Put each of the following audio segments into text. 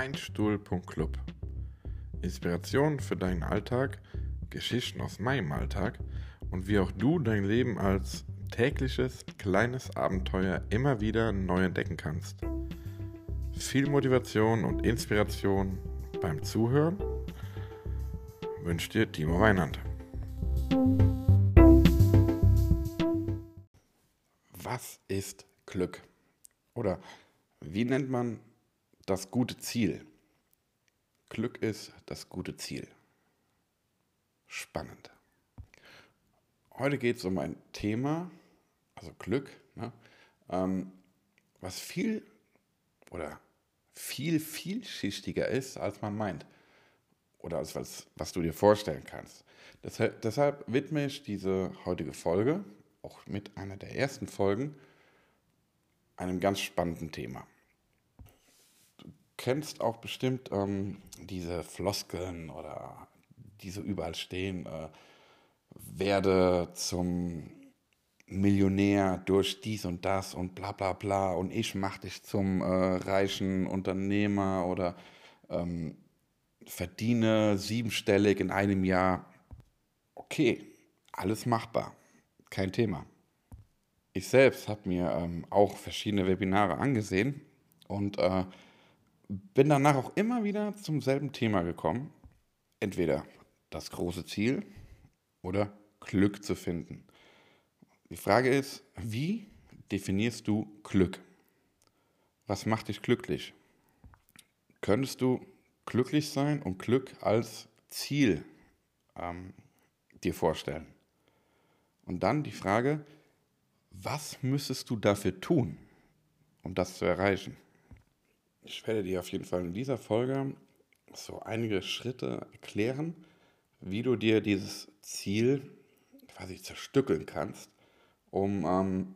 meinstuhl.club. Inspiration für deinen Alltag, Geschichten aus meinem Alltag und wie auch du dein Leben als tägliches kleines Abenteuer immer wieder neu entdecken kannst. Viel Motivation und Inspiration beim Zuhören wünscht dir Timo Weinand. Was ist Glück? Oder wie nennt man das gute Ziel? Glück ist das gute Ziel. Spannend. Heute geht es um ein Thema, also Glück, ne, ähm, was viel oder viel, vielschichtiger ist, als man meint. Oder als was, was du dir vorstellen kannst. Deshalb, deshalb widme ich diese heutige Folge, auch mit einer der ersten Folgen, einem ganz spannenden Thema. Kennst auch bestimmt ähm, diese Floskeln oder die so überall stehen, äh, werde zum Millionär durch dies und das und bla bla bla und ich mach dich zum äh, reichen Unternehmer oder ähm, verdiene siebenstellig in einem Jahr. Okay, alles machbar, kein Thema. Ich selbst habe mir ähm, auch verschiedene Webinare angesehen und äh, bin danach auch immer wieder zum selben Thema gekommen. Entweder das große Ziel oder Glück zu finden. Die Frage ist, wie definierst du Glück? Was macht dich glücklich? Könntest du glücklich sein und Glück als Ziel ähm, dir vorstellen? Und dann die Frage, was müsstest du dafür tun, um das zu erreichen? Ich werde dir auf jeden Fall in dieser Folge so einige Schritte erklären, wie du dir dieses Ziel quasi zerstückeln kannst, um ähm,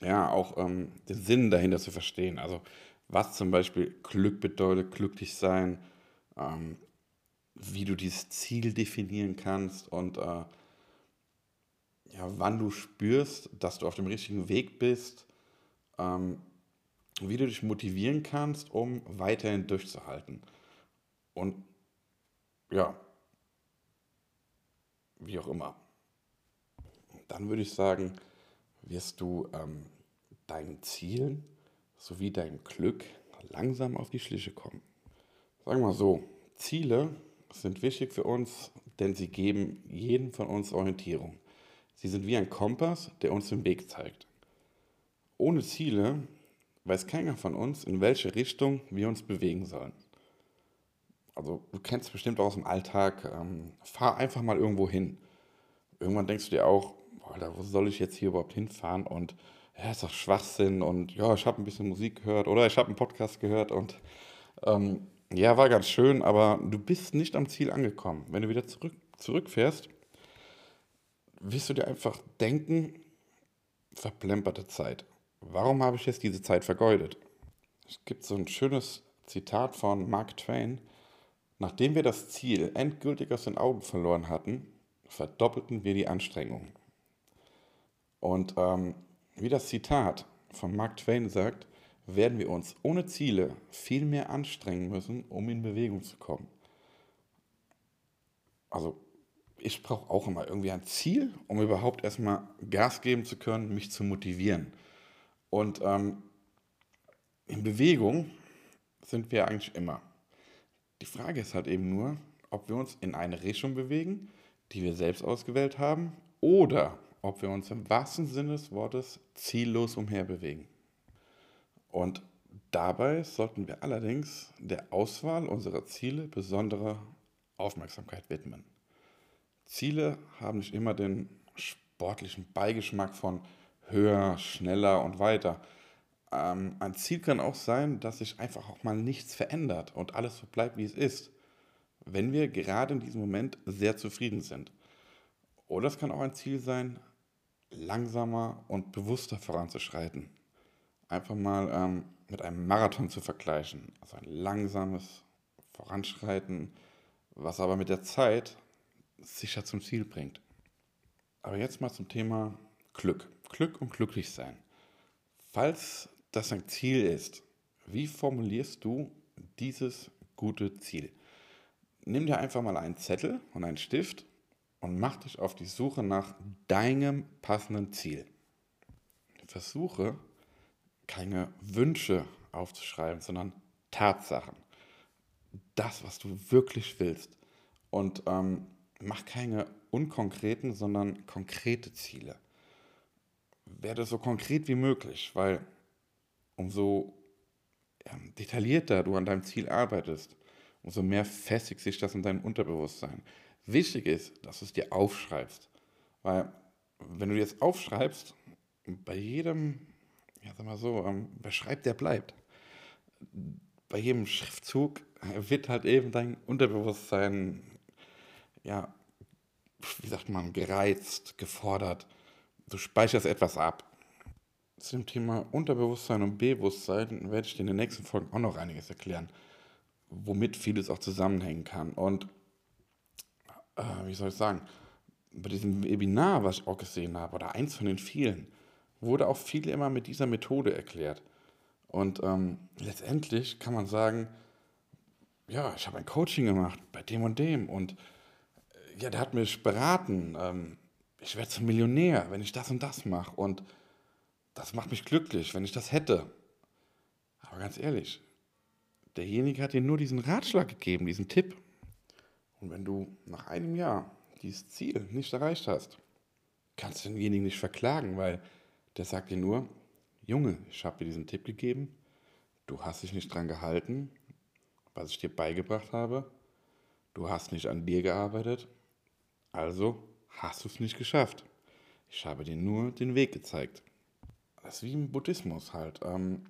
ja auch ähm, den Sinn dahinter zu verstehen. Also was zum Beispiel Glück bedeutet, glücklich sein, ähm, wie du dieses Ziel definieren kannst und äh, ja, wann du spürst, dass du auf dem richtigen Weg bist, ähm, wie du dich motivieren kannst, um weiterhin durchzuhalten. Und ja, wie auch immer. Dann würde ich sagen, wirst du ähm, deinen Zielen sowie deinem Glück langsam auf die Schliche kommen. Sagen wir mal so, Ziele sind wichtig für uns, denn sie geben jedem von uns Orientierung. Sie sind wie ein Kompass, der uns den Weg zeigt. Ohne Ziele weiß keiner von uns, in welche Richtung wir uns bewegen sollen. Also du kennst bestimmt auch aus dem Alltag, ähm, fahr einfach mal irgendwo hin. Irgendwann denkst du dir auch, Alter, wo soll ich jetzt hier überhaupt hinfahren? Und ja, ist doch Schwachsinn und ja, ich habe ein bisschen Musik gehört oder ich habe einen Podcast gehört und ähm, ja, war ganz schön, aber du bist nicht am Ziel angekommen. Wenn du wieder zurück, zurückfährst, wirst du dir einfach denken, verplemperte Zeit. Warum habe ich jetzt diese Zeit vergeudet? Es gibt so ein schönes Zitat von Mark Twain. Nachdem wir das Ziel endgültig aus den Augen verloren hatten, verdoppelten wir die Anstrengungen. Und ähm, wie das Zitat von Mark Twain sagt, werden wir uns ohne Ziele viel mehr anstrengen müssen, um in Bewegung zu kommen. Also ich brauche auch immer irgendwie ein Ziel, um überhaupt erstmal Gas geben zu können, mich zu motivieren. Und ähm, in Bewegung sind wir eigentlich immer. Die Frage ist halt eben nur, ob wir uns in eine Richtung bewegen, die wir selbst ausgewählt haben, oder ob wir uns im wahrsten Sinne des Wortes ziellos umherbewegen. Und dabei sollten wir allerdings der Auswahl unserer Ziele besondere Aufmerksamkeit widmen. Ziele haben nicht immer den sportlichen Beigeschmack von höher, schneller und weiter. Ähm, ein Ziel kann auch sein, dass sich einfach auch mal nichts verändert und alles so bleibt, wie es ist, wenn wir gerade in diesem Moment sehr zufrieden sind. Oder es kann auch ein Ziel sein, langsamer und bewusster voranzuschreiten. Einfach mal ähm, mit einem Marathon zu vergleichen. Also ein langsames Voranschreiten, was aber mit der Zeit sicher zum Ziel bringt. Aber jetzt mal zum Thema Glück. Glück und glücklich sein. Falls das ein Ziel ist, wie formulierst du dieses gute Ziel. Nimm dir einfach mal einen Zettel und einen Stift und mach dich auf die Suche nach deinem passenden Ziel. Versuche keine Wünsche aufzuschreiben, sondern Tatsachen. Das, was du wirklich willst. Und ähm, mach keine unkonkreten, sondern konkrete Ziele. Werde so konkret wie möglich, weil umso ja, detaillierter du an deinem Ziel arbeitest, umso mehr festigt sich das in deinem Unterbewusstsein. Wichtig ist, dass du es dir aufschreibst. Weil, wenn du dir aufschreibst, bei jedem, ja, sag mal so, ähm, wer schreibt, der bleibt. Bei jedem Schriftzug wird halt eben dein Unterbewusstsein, ja, wie sagt man, gereizt, gefordert. Du speicherst etwas ab. Zu dem Thema Unterbewusstsein und Bewusstsein werde ich dir in den nächsten Folgen auch noch einiges erklären, womit vieles auch zusammenhängen kann. Und äh, wie soll ich sagen, bei diesem Webinar, was ich auch gesehen habe, oder eins von den vielen, wurde auch viel immer mit dieser Methode erklärt. Und ähm, letztendlich kann man sagen, ja, ich habe ein Coaching gemacht bei dem und dem und äh, ja, der hat mich beraten, ähm, ich werde zum Millionär, wenn ich das und das mache und das macht mich glücklich, wenn ich das hätte. Aber ganz ehrlich, derjenige hat dir nur diesen Ratschlag gegeben, diesen Tipp. Und wenn du nach einem Jahr dieses Ziel nicht erreicht hast, kannst du denjenigen nicht verklagen, weil der sagt dir nur, Junge, ich habe dir diesen Tipp gegeben, du hast dich nicht dran gehalten, was ich dir beigebracht habe, du hast nicht an dir gearbeitet, also hast du es nicht geschafft. Ich habe dir nur den Weg gezeigt. Das ist wie im Buddhismus halt. Ähm,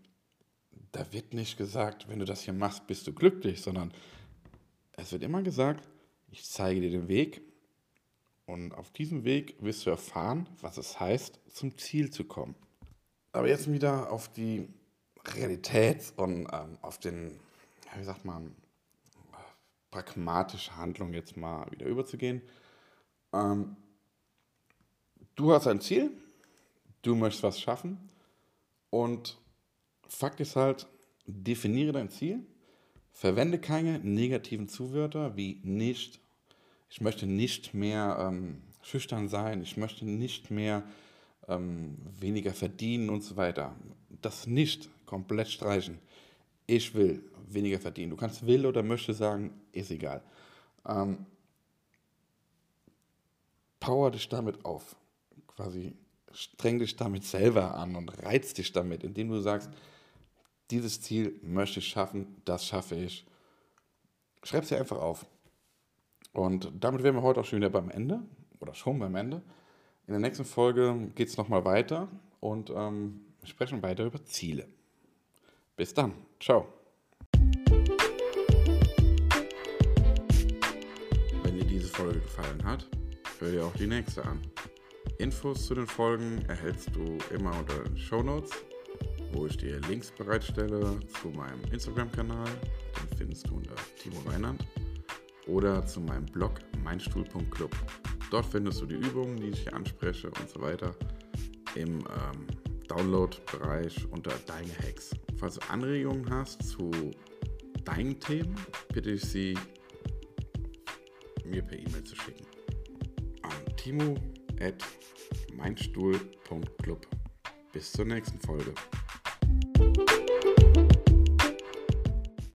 da wird nicht gesagt, wenn du das hier machst, bist du glücklich, sondern es wird immer gesagt, ich zeige dir den Weg und auf diesem Weg wirst du erfahren, was es heißt, zum Ziel zu kommen. Aber jetzt wieder auf die Realität und ähm, auf den, wie sagt man, pragmatische Handlung jetzt mal wieder überzugehen. Ähm, du hast ein Ziel, du möchtest was schaffen und Fakt ist halt, definiere dein Ziel, verwende keine negativen Zuwörter wie nicht, ich möchte nicht mehr ähm, schüchtern sein, ich möchte nicht mehr ähm, weniger verdienen und so weiter. Das nicht komplett streichen. Ich will weniger verdienen. Du kannst will oder möchte sagen, ist egal. Ähm, power dich damit auf. Quasi streng dich damit selber an und reiz dich damit, indem du sagst, dieses Ziel möchte ich schaffen, das schaffe ich. Schreib es dir einfach auf. Und damit wären wir heute auch schon wieder beim Ende oder schon beim Ende. In der nächsten Folge geht es nochmal weiter und ähm, wir sprechen weiter über Ziele. Bis dann. Ciao. Wenn dir diese Folge gefallen hat, hör dir auch die nächste an. Infos zu den Folgen erhältst du immer unter den Show Notes, wo ich dir Links bereitstelle zu meinem Instagram-Kanal. Den findest du unter Timo Weinand oder zu meinem Blog meinstuhl.club. Dort findest du die Übungen, die ich hier anspreche und so weiter im ähm, Download-Bereich unter Deine Hacks. Falls du Anregungen hast zu deinen Themen, bitte ich sie mir per E-Mail zu schicken. An timo at meinstuhl.club. Bis zur nächsten Folge.